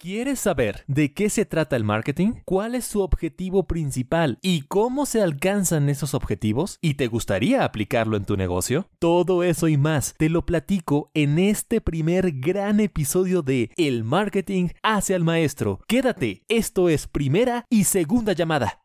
¿Quieres saber de qué se trata el marketing? ¿Cuál es su objetivo principal? ¿Y cómo se alcanzan esos objetivos? ¿Y te gustaría aplicarlo en tu negocio? Todo eso y más te lo platico en este primer gran episodio de El marketing hacia el maestro. Quédate, esto es primera y segunda llamada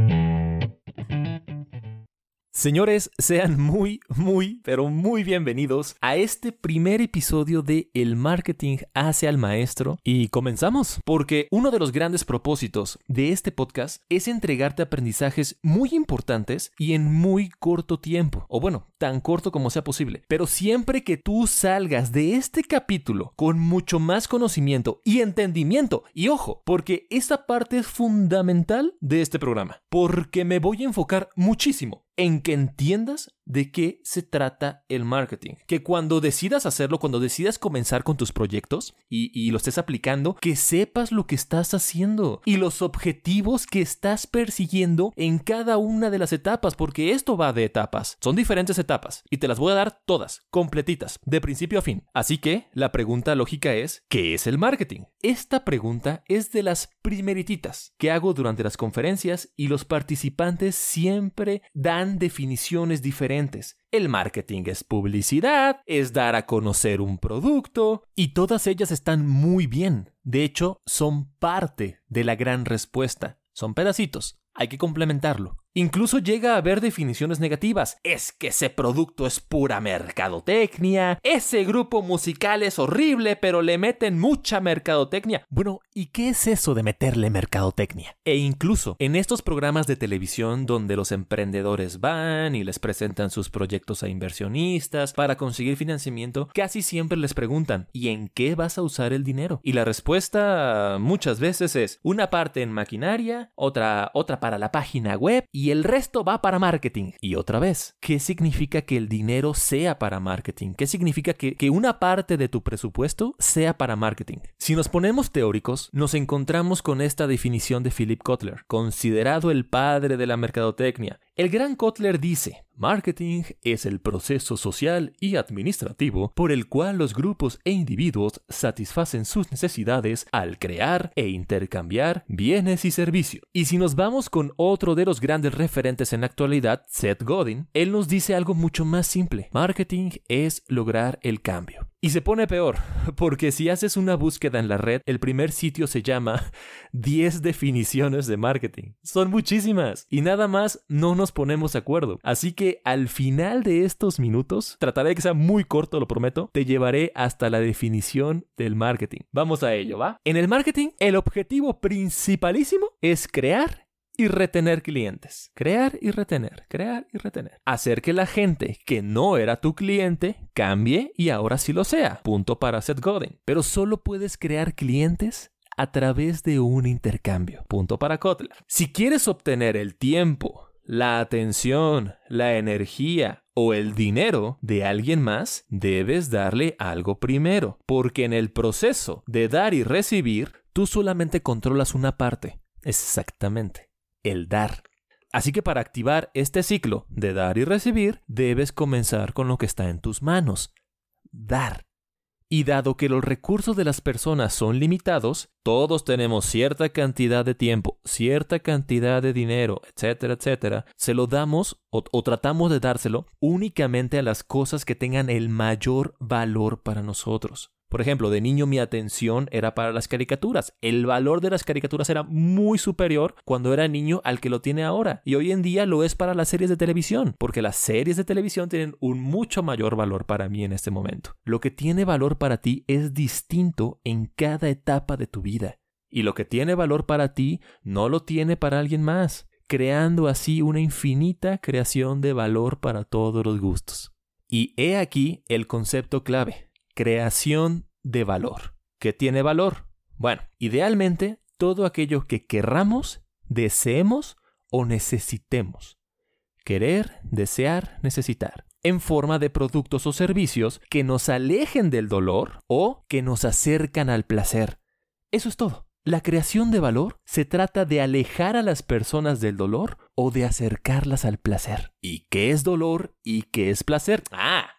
Señores, sean muy, muy, pero muy bienvenidos a este primer episodio de El marketing hacia el maestro. Y comenzamos, porque uno de los grandes propósitos de este podcast es entregarte aprendizajes muy importantes y en muy corto tiempo. O bueno, tan corto como sea posible. Pero siempre que tú salgas de este capítulo con mucho más conocimiento y entendimiento, y ojo, porque esta parte es fundamental de este programa, porque me voy a enfocar muchísimo en que entiendas de qué se trata el marketing. Que cuando decidas hacerlo, cuando decidas comenzar con tus proyectos y, lo estés aplicando, que sepas lo que estás haciendo y los objetivos que estás persiguiendo en cada una de las etapas, porque esto va de etapas. Son diferentes etapas y te las voy a dar todas, completitas, de principio a fin. Así que la pregunta lógica es, ¿qué es el marketing? Esta pregunta es de las primerititas que hago durante las conferencias y los participantes siempre dan definiciones diferentes el marketing es publicidad, es dar a conocer un producto, y todas ellas están muy bien. De hecho, son parte de la gran respuesta. Son pedacitos. Hay que complementarlo. Incluso llega a haber definiciones negativas. Es que ese producto es pura mercadotecnia. Ese grupo musical es horrible, pero le meten mucha mercadotecnia. Bueno, ¿y qué es eso de meterle mercadotecnia? E incluso en estos programas de televisión donde los emprendedores van y les presentan sus proyectos a inversionistas para conseguir financiamiento, casi siempre les preguntan ¿y en qué vas a usar el dinero? Y la respuesta muchas veces es una parte en maquinaria, otra otra para la página web y el resto va para marketing. Y otra vez, ¿qué significa que el dinero sea para marketing? ¿Qué significa que una parte de tu presupuesto sea para marketing? Si nos ponemos teóricos, nos encontramos con esta definición de Philip Kotler, considerado el padre de la mercadotecnia. El gran Kotler dice, Marketing es el proceso social y administrativo por el cual los grupos e individuos satisfacen sus necesidades al crear e intercambiar bienes y servicios. Y si nos vamos con otro de los grandes referentes en la actualidad, Seth Godin, él nos dice algo mucho más simple. Marketing es lograr el cambio. Y se pone peor, porque si haces una búsqueda en la red, el primer sitio se llama 10 definiciones de marketing. Son muchísimas y nada más no nos ponemos de acuerdo. Así que al final de estos minutos, trataré que sea muy corto, lo prometo, te llevaré hasta la definición del marketing. Vamos a ello, ¿va? En el marketing, el objetivo principalísimo es crear y retener clientes. Crear y retener, crear y retener. Hacer que la gente que no era tu cliente cambie y ahora sí lo sea. Punto para Seth Godin. Pero solo puedes crear clientes a través de un intercambio. Punto para Kotler. Si quieres obtener el tiempo, la atención, la energía o el dinero de alguien más, debes darle algo primero, porque en el proceso de dar y recibir, tú solamente controlas una parte. Exactamente el dar. Así que para activar este ciclo de dar y recibir, debes comenzar con lo que está en tus manos, dar. Y dado que los recursos de las personas son limitados, todos tenemos cierta cantidad de tiempo, cierta cantidad de dinero, etcétera, etcétera, se lo damos o, o, tratamos de dárselo únicamente a las cosas que tengan el mayor valor para nosotros. Por ejemplo, de niño mi atención era para las caricaturas. El valor de las caricaturas era muy superior cuando era niño al que lo tiene ahora. Y hoy en día lo es para las series de televisión, porque las series de televisión tienen un mucho mayor valor para mí en este momento. Lo que tiene valor para ti es distinto en cada etapa de tu vida. Y lo que tiene valor para ti no lo tiene para alguien más, creando así una infinita creación de valor para todos los gustos. Y he aquí el concepto clave, creación de valor. ¿Qué tiene valor? Bueno, idealmente todo aquello que querramos, deseemos o necesitemos. Querer, desear, necesitar. En forma de productos o servicios que nos alejen del dolor o que nos acercan al placer. Eso es todo. La creación de valor se trata de alejar a las personas del dolor o de acercarlas al placer. ¿Y qué es dolor y qué es placer? Ah,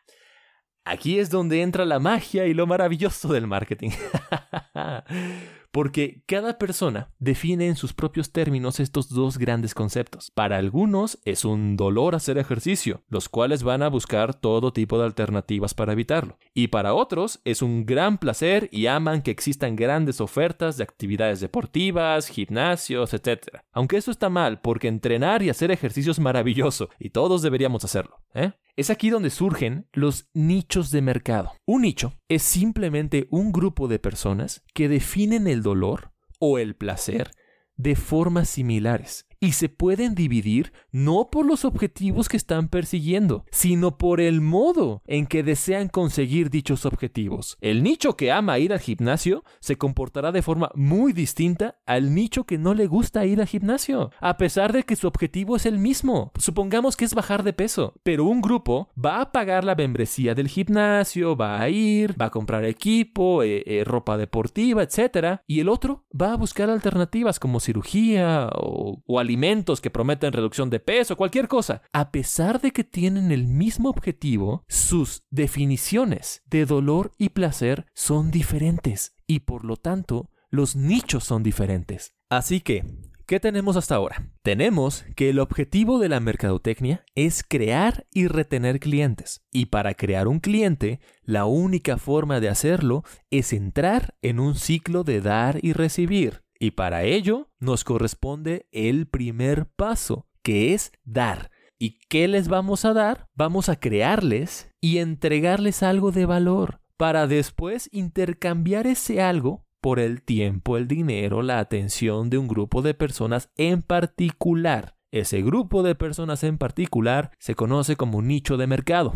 aquí es donde entra la magia y lo maravilloso del marketing. porque cada persona define en sus propios términos estos dos grandes conceptos. Para algunos es un dolor hacer ejercicio, los cuales van a buscar todo tipo de alternativas para evitarlo. Y para otros es un gran placer y aman que existan grandes ofertas de actividades deportivas, gimnasios, etc. Aunque eso está mal, porque entrenar y hacer ejercicio es maravilloso, y todos deberíamos hacerlo. ¿Eh? Es aquí donde surgen los nichos de mercado. Un nicho es simplemente un grupo de personas que definen el dolor o el placer de formas similares y se pueden dividir no por los objetivos que están persiguiendo, sino por el modo en que desean conseguir dichos objetivos. El nicho que ama ir al gimnasio se comportará de forma muy distinta al nicho que no le gusta ir al gimnasio, a pesar de que su objetivo es el mismo. Supongamos que es bajar de peso, pero un grupo va a pagar la membresía del gimnasio, va a ir, va a comprar equipo, eh, eh, ropa deportiva, etc. Y el otro va a buscar alternativas como cirugía o, o alimentos que prometen reducción de peso, cualquier cosa. A pesar de que tienen el mismo objetivo, sus definiciones de dolor y placer son diferentes y por lo tanto los nichos son diferentes. Así que, ¿Qué tenemos hasta ahora? Tenemos que el objetivo de la mercadotecnia es crear y retener clientes. Y para crear un cliente, la única forma de hacerlo es entrar en un ciclo de dar y recibir. Y para ello nos corresponde el primer paso, que es dar. ¿Y qué les vamos a dar? Vamos a crearles y entregarles algo de valor para después intercambiar ese algo por el tiempo, el dinero, la atención de un grupo de personas en particular. Ese grupo de personas en particular se conoce como nicho de mercado.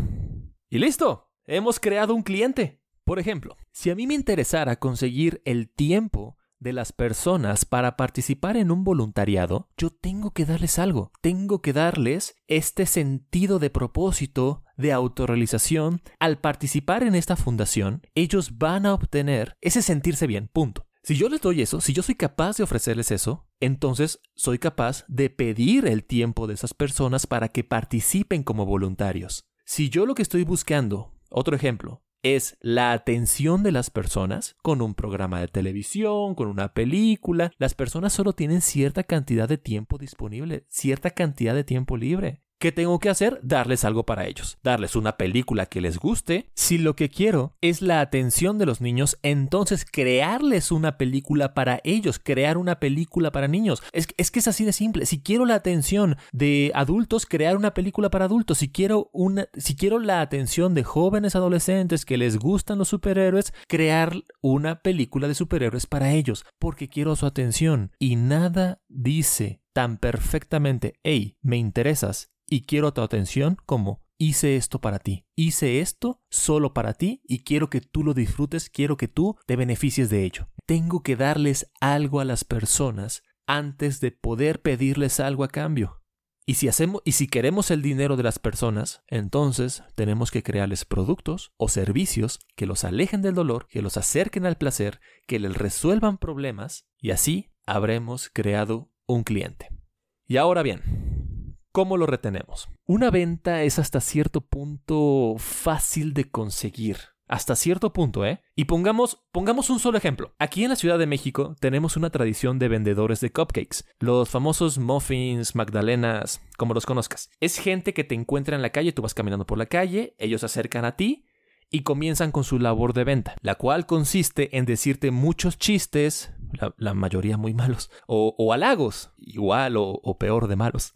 Y listo, hemos creado un cliente. Por ejemplo, si a mí me interesara conseguir el tiempo de las personas para participar en un voluntariado, yo tengo que darles algo, tengo que darles este sentido de propósito, de autorrealización. Al participar en esta fundación, ellos van a obtener ese sentirse bien, punto. Si yo les doy eso, si yo soy capaz de ofrecerles eso, entonces soy capaz de pedir el tiempo de esas personas para que participen como voluntarios. Si yo lo que estoy buscando, otro ejemplo, es la atención de las personas con un programa de televisión, con una película. Las personas solo tienen cierta cantidad de tiempo disponible, cierta cantidad de tiempo libre. ¿Qué tengo que hacer? Darles algo para ellos, darles una película que les guste. Si lo que quiero es la atención de los niños, entonces crearles una película para ellos, crear una película para niños. Es, que es así de simple. Si quiero la atención de adultos, crear una película para adultos. Si quiero, una, si quiero la atención de jóvenes adolescentes que les gustan los superhéroes, crear una película de superhéroes para ellos, porque quiero su atención. Y nada dice tan perfectamente, hey, me interesas y quiero tu atención como hice esto para ti. Hice esto solo para ti y quiero que tú lo disfrutes, quiero que tú te beneficies de ello. Tengo que darles algo a las personas antes de poder pedirles algo a cambio. Y si hacemos y si queremos el dinero de las personas, entonces tenemos que crearles productos o servicios que los alejen del dolor, que los acerquen al placer, que les resuelvan problemas y así habremos creado un cliente. Y ahora bien, ¿Cómo lo retenemos? Una venta es hasta cierto punto fácil de conseguir. Hasta cierto punto, ¿eh? Y pongamos, pongamos un solo ejemplo. Aquí en la Ciudad de México tenemos una tradición de vendedores de cupcakes. Los famosos muffins, magdalenas, como los conozcas. Es gente que te encuentra en la calle, tú vas caminando por la calle, ellos se acercan a ti y comienzan con su labor de venta, la cual consiste en decirte muchos chistes, la, mayoría muy malos, o, halagos, igual o, peor de malos,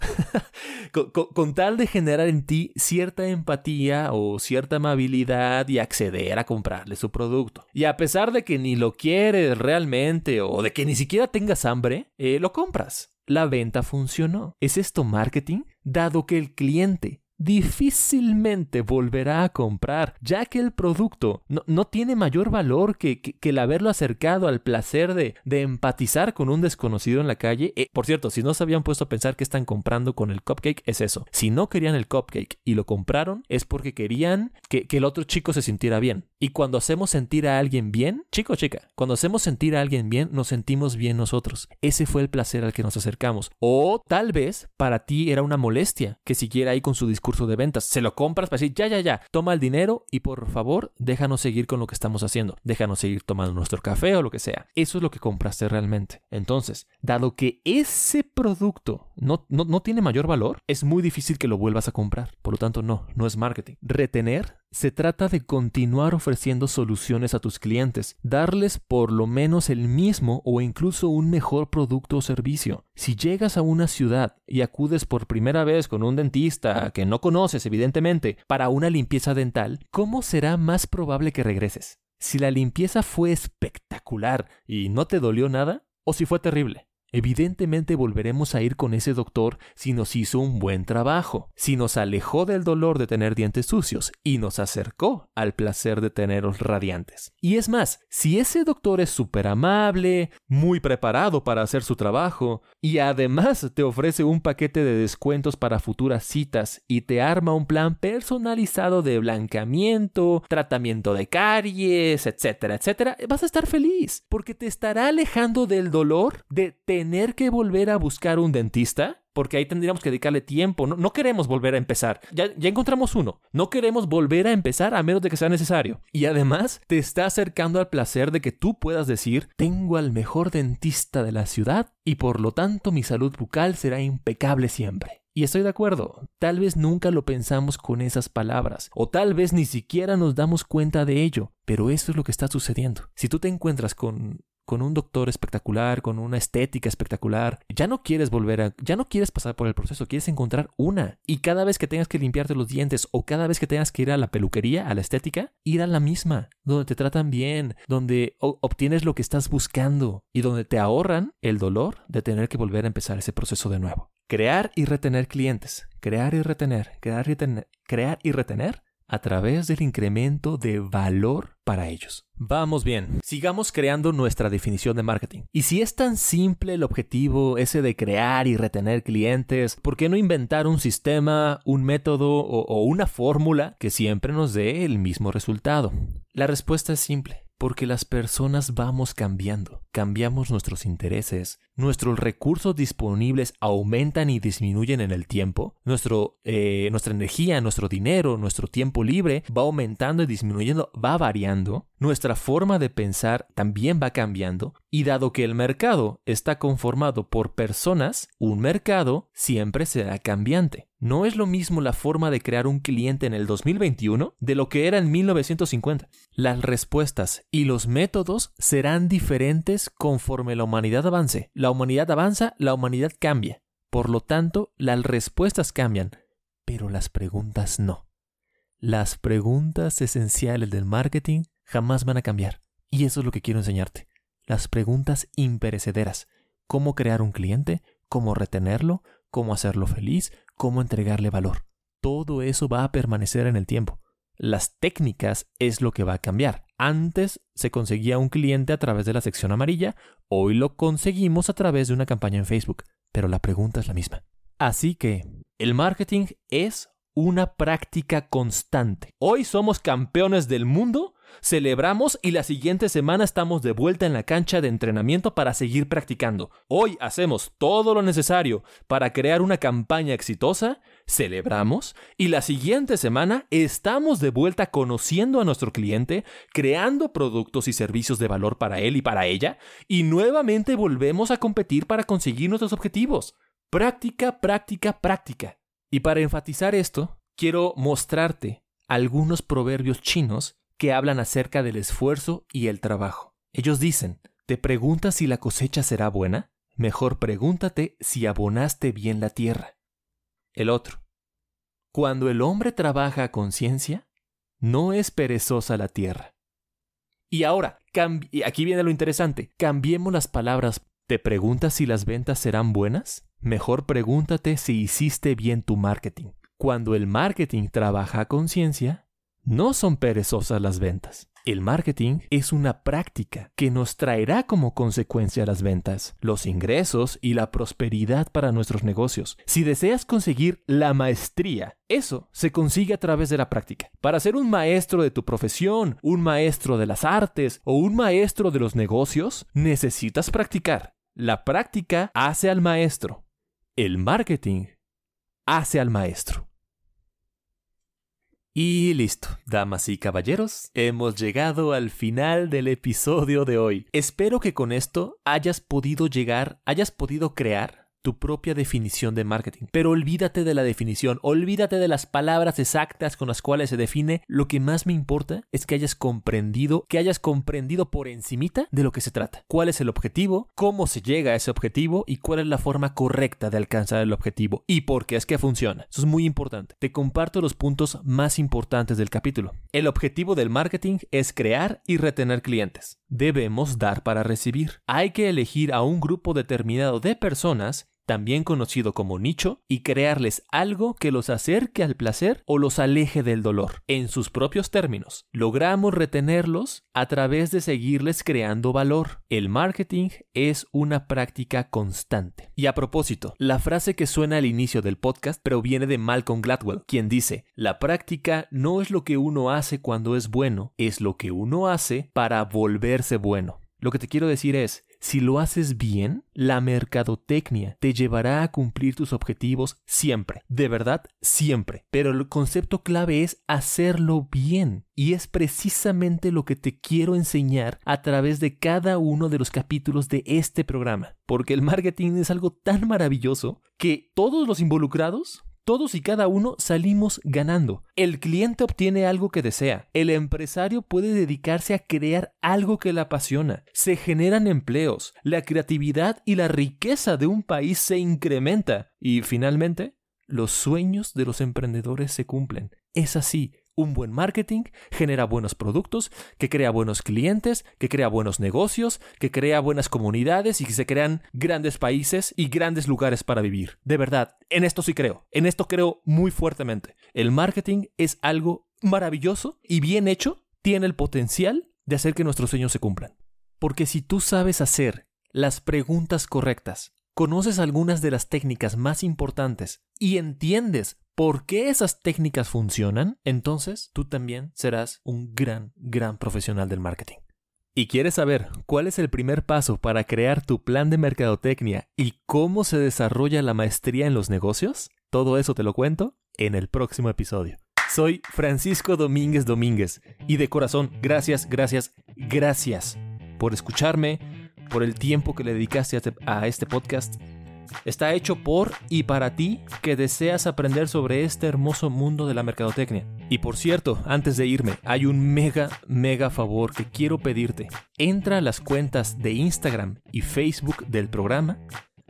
con, tal de generar en ti cierta empatía o cierta amabilidad y acceder a comprarle su producto. Y a pesar de que ni lo quieres realmente o de que ni siquiera tengas hambre, eh, lo compras. La venta funcionó. ¿Es esto marketing? Dado que el cliente difícilmente volverá a comprar, ya que el producto no, tiene mayor valor que, el haberlo acercado al placer de, de, empatizar con un desconocido en la calle. Eh, por cierto, si no se habían puesto a pensar que están comprando con el cupcake, es eso. Si no querían el cupcake y lo compraron, es porque querían que, que el otro chico se sintiera bien. Y cuando hacemos sentir a alguien bien, chico o chica, cuando hacemos sentir a alguien bien, nos sentimos bien nosotros. Ese fue el placer al que nos acercamos. O tal vez para ti era una molestia que siguiera ahí con su discurso de ventas. Se lo compras para decir, ya, ya, ya, toma el dinero y por favor déjanos seguir con lo que estamos haciendo. Déjanos seguir tomando nuestro café o lo que sea. Eso es lo que compraste realmente. Entonces, dado que ese producto no, no, tiene mayor valor, es muy difícil que lo vuelvas a comprar. Por lo tanto, no, no es marketing. Retener se trata de continuar ofreciendo soluciones a tus clientes, darles por lo menos el mismo o incluso un mejor producto o servicio. Si llegas a una ciudad y acudes por primera vez con un dentista que no conoces evidentemente para una limpieza dental, ¿cómo será más probable que regreses? Si la limpieza fue espectacular y no te dolió nada, o si fue terrible. Evidentemente volveremos a ir con ese doctor si nos hizo un buen trabajo, si nos alejó del dolor de tener dientes sucios y nos acercó al placer de tenerlos radiantes. Y es más, si ese doctor es súper amable, muy preparado para hacer su trabajo, y además te ofrece un paquete de descuentos para futuras citas y te arma un plan personalizado de blanqueamiento, tratamiento de caries, etcétera, etcétera, vas a estar feliz, porque te estará alejando del dolor de tener que volver a buscar un dentista, porque ahí tendríamos que dedicarle tiempo. No, queremos volver a empezar. Ya, ya, encontramos uno. No queremos volver a empezar a menos de que sea necesario. Y además te está acercando al placer de que tú puedas decir, tengo al mejor dentista de la ciudad y por lo tanto mi salud bucal será impecable siempre. Y estoy de acuerdo, tal vez nunca lo pensamos con esas palabras, o tal vez ni siquiera nos damos cuenta de ello, pero eso es lo que está sucediendo. Si tú te encuentras con con un doctor espectacular, con una estética espectacular, ya no quieres volver a, ya no quieres pasar por el proceso, quieres encontrar una. Y cada vez que tengas que limpiarte los dientes o cada vez que tengas que ir a la peluquería, a la estética, ir a la misma, donde te tratan bien, donde obtienes lo que estás buscando y donde te ahorran el dolor de tener que volver a empezar ese proceso de nuevo. Crear y retener clientes, crear y retener, crear y retener, crear y retener a través del incremento de valor para ellos. Vamos bien, sigamos creando nuestra definición de marketing. Y si es tan simple el objetivo ese de crear y retener clientes, ¿por qué no inventar un sistema, un método o, o una fórmula que siempre nos dé el mismo resultado? La respuesta es simple porque las personas vamos cambiando, cambiamos nuestros intereses, nuestros recursos disponibles aumentan y disminuyen en el tiempo, eh, nuestra energía, nuestro dinero, nuestro tiempo libre va aumentando y disminuyendo, va variando, nuestra forma de pensar también va cambiando y dado que el mercado está conformado por personas, un mercado siempre será cambiante. No es lo mismo la forma de crear un cliente en el 2021 de lo que era en 1950. Las respuestas y los métodos serán diferentes conforme la humanidad avance. La humanidad avanza, la humanidad cambia. Por lo tanto, las respuestas cambian, pero las preguntas no. Las preguntas esenciales del marketing jamás van a cambiar. Y eso es lo que quiero enseñarte. Las preguntas imperecederas. ¿Cómo crear un cliente? ¿Cómo retenerlo? ¿Cómo hacerlo feliz? Cómo entregarle valor. Todo eso va a permanecer en el tiempo. Las técnicas es lo que va a cambiar. Antes se conseguía un cliente a través de la sección amarilla, hoy lo conseguimos a través de una campaña en Facebook, pero la pregunta es la misma. Así que, el marketing es una práctica constante. Hoy somos campeones del mundo Celebramos y la siguiente semana estamos de vuelta en la cancha de entrenamiento para seguir practicando. Hoy hacemos todo lo necesario para crear una campaña exitosa, celebramos y la siguiente semana estamos de vuelta conociendo a nuestro cliente, creando productos y servicios de valor para él y para ella y nuevamente volvemos a competir para conseguir nuestros objetivos. Práctica, práctica, práctica. Y para enfatizar esto, quiero mostrarte algunos proverbios chinos que hablan acerca del esfuerzo y el trabajo. Ellos dicen, ¿te preguntas si la cosecha será buena? Mejor pregúntate si abonaste bien la tierra. El otro, cuando el hombre trabaja a conciencia, no es perezosa la tierra. Y ahora, aquí viene lo interesante, cambiemos las palabras. ¿Te preguntas si las ventas serán buenas? Mejor pregúntate si hiciste bien tu marketing. Cuando el marketing trabaja a conciencia, no son perezosas las ventas. El marketing es una práctica que nos traerá como consecuencia las ventas, los ingresos y la prosperidad para nuestros negocios. Si deseas conseguir la maestría, eso se consigue a través de la práctica. Para ser un maestro de tu profesión, un maestro de las artes o un maestro de los negocios, necesitas practicar. La práctica hace al maestro. El marketing hace al maestro. Y listo, damas y caballeros, hemos llegado al final del episodio de hoy. Espero que con esto hayas podido llegar, hayas podido crear tu propia definición de marketing. Pero olvídate de la definición, olvídate de las palabras exactas con las cuales se define. Lo que más me importa es que hayas comprendido, que hayas comprendido por encimita de lo que se trata. ¿Cuál es el objetivo? ¿Cómo se llega a ese objetivo? ¿Y cuál es la forma correcta de alcanzar el objetivo? ¿Y por qué es que funciona? Eso es muy importante. Te comparto los puntos más importantes del capítulo. El objetivo del marketing es crear y retener clientes. Debemos dar para recibir. Hay que elegir a un grupo determinado de personas también conocido como nicho, y crearles algo que los acerque al placer o los aleje del dolor. En sus propios términos, logramos retenerlos a través de seguirles creando valor. El marketing es una práctica constante. Y a propósito, la frase que suena al inicio del podcast proviene de Malcolm Gladwell, quien dice, la práctica no es lo que uno hace cuando es bueno, es lo que uno hace para volverse bueno. Lo que te quiero decir es, si lo haces bien, la mercadotecnia te llevará a cumplir tus objetivos siempre, de verdad siempre. Pero el concepto clave es hacerlo bien. Y es precisamente lo que te quiero enseñar a través de cada uno de los capítulos de este programa. Porque el marketing es algo tan maravilloso que todos los involucrados todos y cada uno salimos ganando. El cliente obtiene algo que desea. El empresario puede dedicarse a crear algo que le apasiona. Se generan empleos. La creatividad y la riqueza de un país se incrementa. Y finalmente, los sueños de los emprendedores se cumplen. Es así, un buen marketing genera buenos productos, que crea buenos clientes, que crea buenos negocios, que crea buenas comunidades y que se crean grandes países y grandes lugares para vivir. De verdad, en esto sí creo, en esto creo muy fuertemente. El marketing es algo maravilloso y bien hecho, tiene el potencial de hacer que nuestros sueños se cumplan. Porque si tú sabes hacer las preguntas correctas, conoces algunas de las técnicas más importantes y entiendes por qué esas técnicas funcionan, entonces tú también serás un gran, gran profesional del marketing. ¿Y quieres saber cuál es el primer paso para crear tu plan de mercadotecnia y cómo se desarrolla la maestría en los negocios? Todo eso te lo cuento en el próximo episodio. Soy Francisco Domínguez Domínguez y de corazón, gracias, gracias, gracias por escucharme, por el tiempo que le dedicaste a este podcast Está hecho por y para ti que deseas aprender sobre este hermoso mundo de la mercadotecnia. Y por cierto, antes de irme, hay un mega, mega favor que quiero pedirte. Entra a las cuentas de Instagram y Facebook del programa.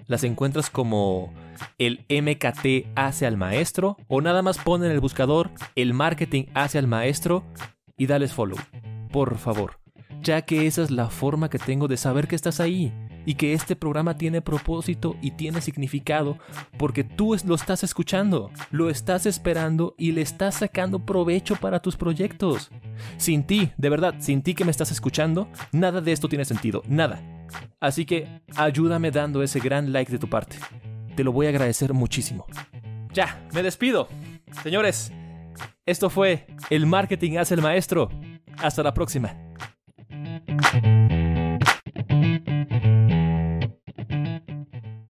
Las encuentras como el MKT hace al maestro o nada más pon en el buscador el marketing hace al maestro y dales follow. Por favor, ya que esa es la forma que tengo de saber que estás ahí y que este programa tiene propósito y tiene significado porque tú lo estás escuchando, lo estás esperando y le estás sacando provecho para tus proyectos. Sin ti, de verdad, sin ti que me estás escuchando, nada de esto tiene sentido, nada. Así que ayúdame dando ese gran like de tu parte. Te lo voy a agradecer muchísimo. Ya, me despido. Señores, esto fue El Marketing hace el Maestro. Hasta la próxima.